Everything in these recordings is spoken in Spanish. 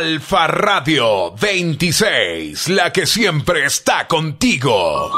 Alfa Radio 26, la que siempre está contigo.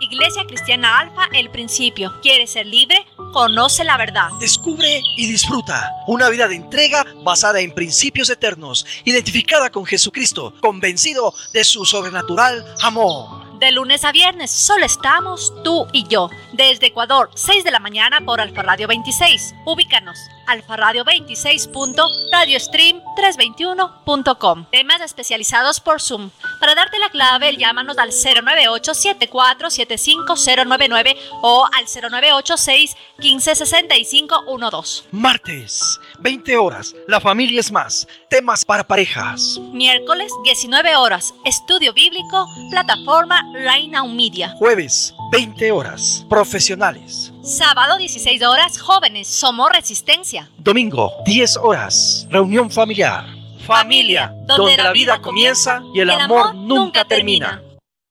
Iglesia Cristiana Alfa, el principio. ¿Quieres ser libre? Conoce la verdad. Descubre y disfruta una vida de entrega basada en principios eternos, identificada con Jesucristo, convencido de su sobrenatural amor. De lunes a viernes, solo estamos tú y yo. Desde Ecuador, 6 de la mañana por Alfa Radio 26. Ubícanos alfarradio26.radiostream321.com. Temas especializados por Zoom. Para darte la clave, llámanos al 098-7475-099 o al 0986-156512. Martes, 20 horas, La familia es más. Temas para parejas. Miércoles, 19 horas, Estudio Bíblico, plataforma Reina Media. Jueves, 20 horas, Profesionales. Sábado 16 horas, jóvenes, somos resistencia. Domingo 10 horas, reunión familiar. Familia, donde, la vida comienza y el, amor, nunca termina.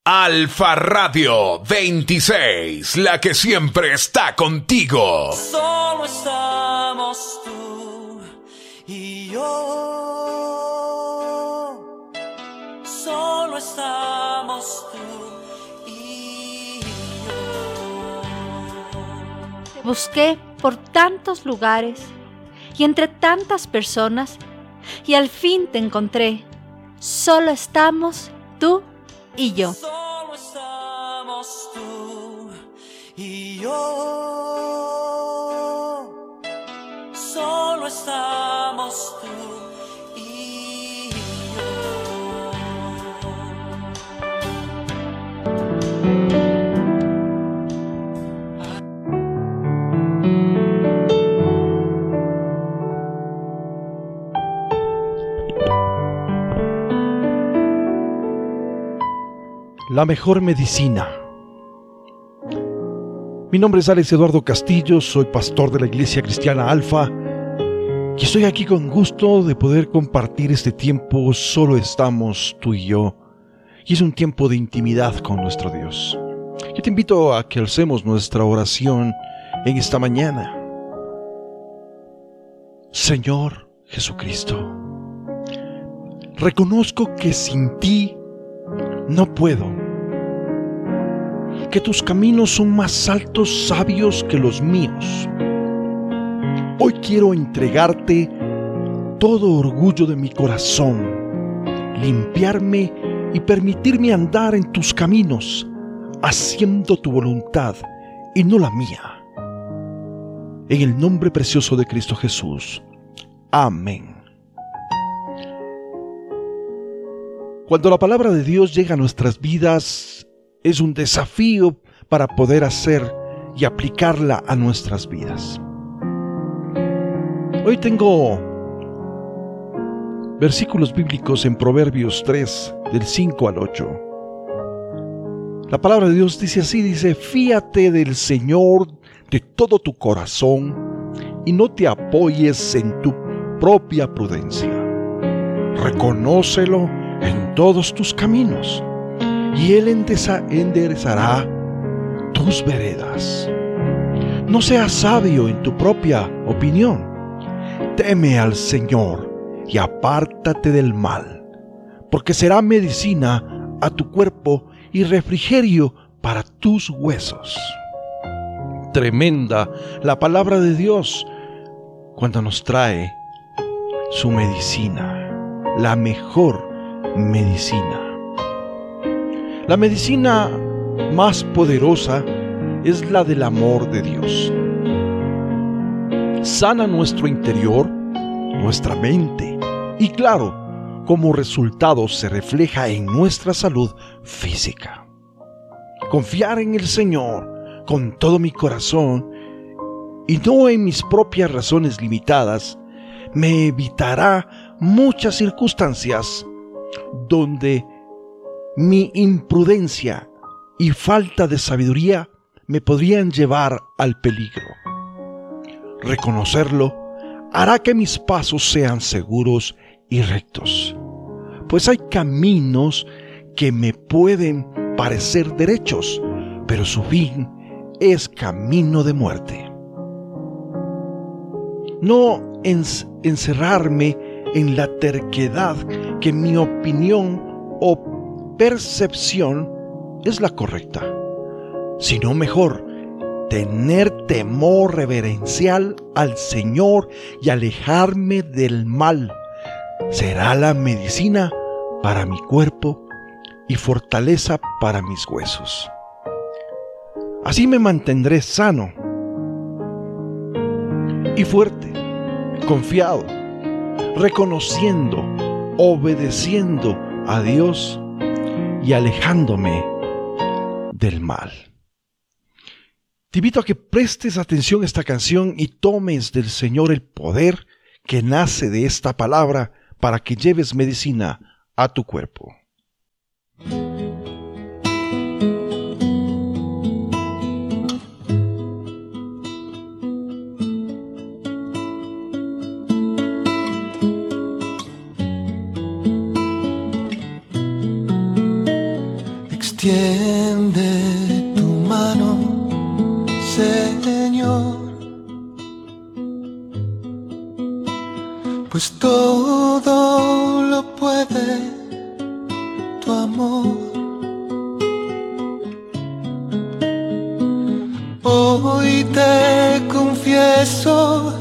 Alfa Radio 26, la que siempre está contigo. Solo estamos tú y yo. Solo estamos tú. Busqué por tantos lugares y entre tantas personas y al fin te encontré. Solo estamos tú y yo. La mejor medicina. Mi nombre es Alex Eduardo Castillo, soy pastor de la Iglesia Cristiana Alfa y estoy aquí con gusto de poder compartir este tiempo. Solo estamos tú y yo y es un tiempo de intimidad con nuestro Dios. Yo te invito a que alcemos nuestra oración en esta mañana. Señor Jesucristo, reconozco que sin ti no puedo que tus caminos son más altos, sabios que los míos. Hoy quiero entregarte todo orgullo de mi corazón, limpiarme y permitirme andar en tus caminos, haciendo tu voluntad y no la mía. En el nombre precioso de Cristo Jesús. Amén. Cuando la palabra de Dios llega a nuestras vidas, es un desafío para poder hacer y aplicarla a nuestras vidas. Hoy tengo versículos bíblicos en Proverbios 3, del 5 al 8. La palabra de Dios dice así, dice, fíate del Señor de todo tu corazón y no te apoyes en tu propia prudencia. Reconócelo en todos tus caminos y Él enderezará tus veredas. No seas sabio en tu propia opinión. Teme al Señor y apártate del mal, porque será medicina a tu cuerpo y refrigerio para tus huesos. Tremenda la palabra de Dios cuando nos trae su medicina, la mejor medicina. La medicina más poderosa es la del amor de Dios. Sana nuestro interior, nuestra mente y claro, como resultado se refleja en nuestra salud física. Confiar en el Señor con todo mi corazón y no en mis propias razones limitadas me evitará muchas circunstancias donde mi imprudencia y falta de sabiduría me podrían llevar al peligro. Reconocerlo hará que mis pasos sean seguros y rectos, pues hay caminos que me pueden parecer derechos, pero su fin es camino de muerte. No encerrarme en la terquedad que mi opinión o percepción es la correcta, sino mejor tener temor reverencial al Señor y alejarme del mal. Será la medicina para mi cuerpo y fortaleza para mis huesos. Así me mantendré sano y fuerte, confiado, reconociendo, obedeciendo a Dios y alejándome del mal. Te invito a que prestes atención a esta canción y tomes del Señor el poder que nace de esta palabra para que lleves medicina a tu cuerpo. Extiende tu mano, Señor, pues todo lo puede tu amor. Hoy te confieso,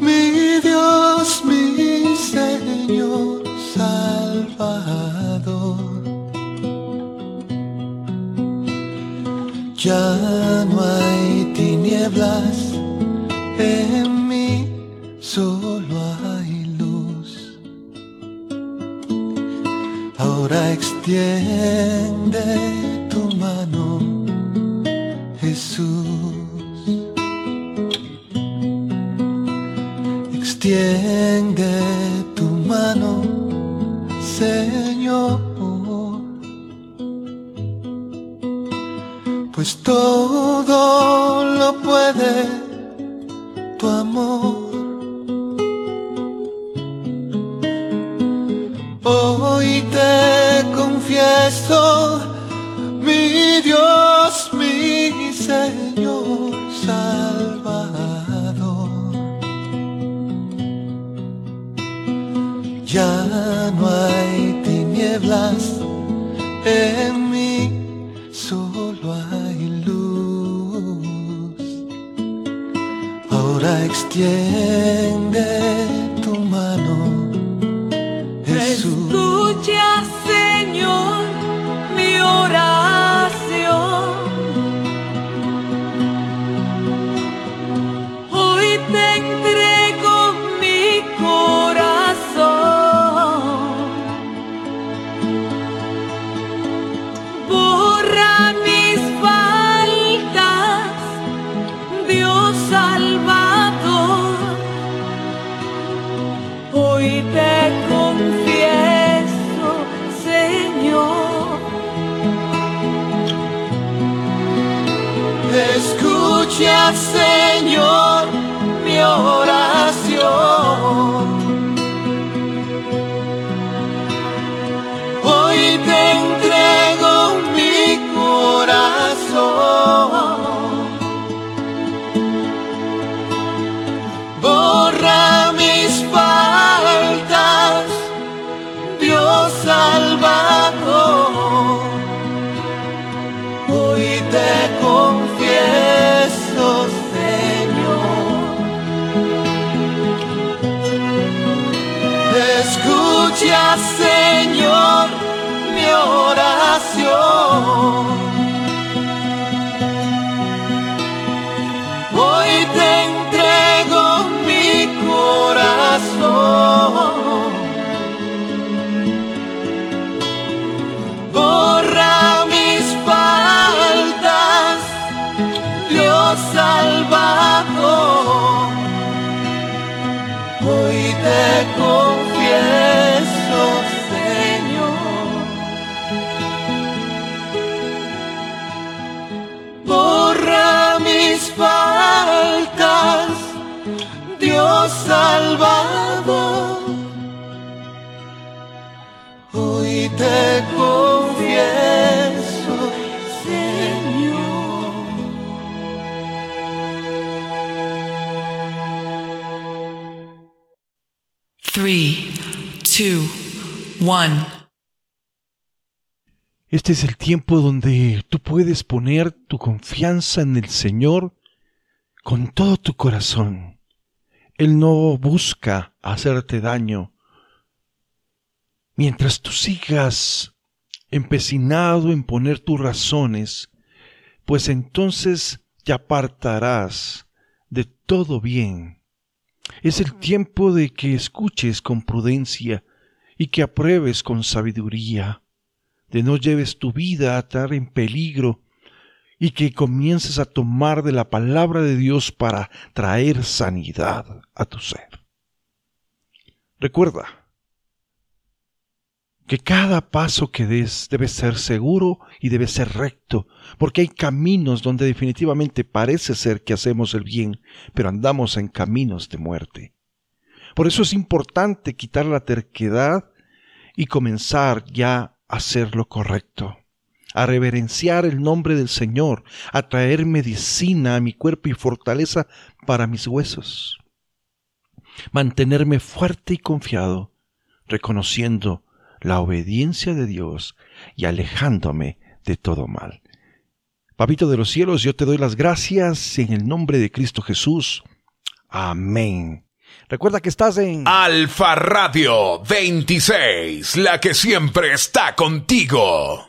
mi Dios, mi Señor Salvador. Ya no hay tinieblas en mí, solo hay luz. Ahora extiende tu mano, Jesús. Extiende tu mano, Señor. Todo lo puede tu amor. Hoy te confieso, mi Dios, Ahora Escucha, Señor, mi oración. Dios Salvador. Hoy te confieso, Señor. Borra mis faltas, Dios Salvador. Hoy te confieso, Este es el tiempo donde tú puedes poner tu confianza en el Señor con todo tu corazón. Él no busca hacerte daño. Mientras tú sigas empecinado en poner tus razones, pues entonces te apartarás de todo bien. Es el tiempo de que escuches con prudencia y que apruebes con sabiduría, de no lleves tu vida a estar en peligro y que comiences a tomar de la palabra de Dios para traer sanidad a tu ser. Recuerda, que cada paso que des debe ser seguro y debe ser recto, porque hay caminos donde definitivamente parece ser que hacemos el bien, pero andamos en caminos de muerte. Por eso es importante quitar la terquedad y comenzar ya a hacer lo correcto, a reverenciar el nombre del Señor, a traer medicina a mi cuerpo y fortaleza para mis huesos. Mantenerme fuerte y confiado, reconociendo la obediencia de Dios y alejándome de todo mal. Papito de los cielos, yo te doy las gracias en el nombre de Cristo Jesús. Amén. Recuerda que estás en Alfa Radio 26, la que siempre está contigo.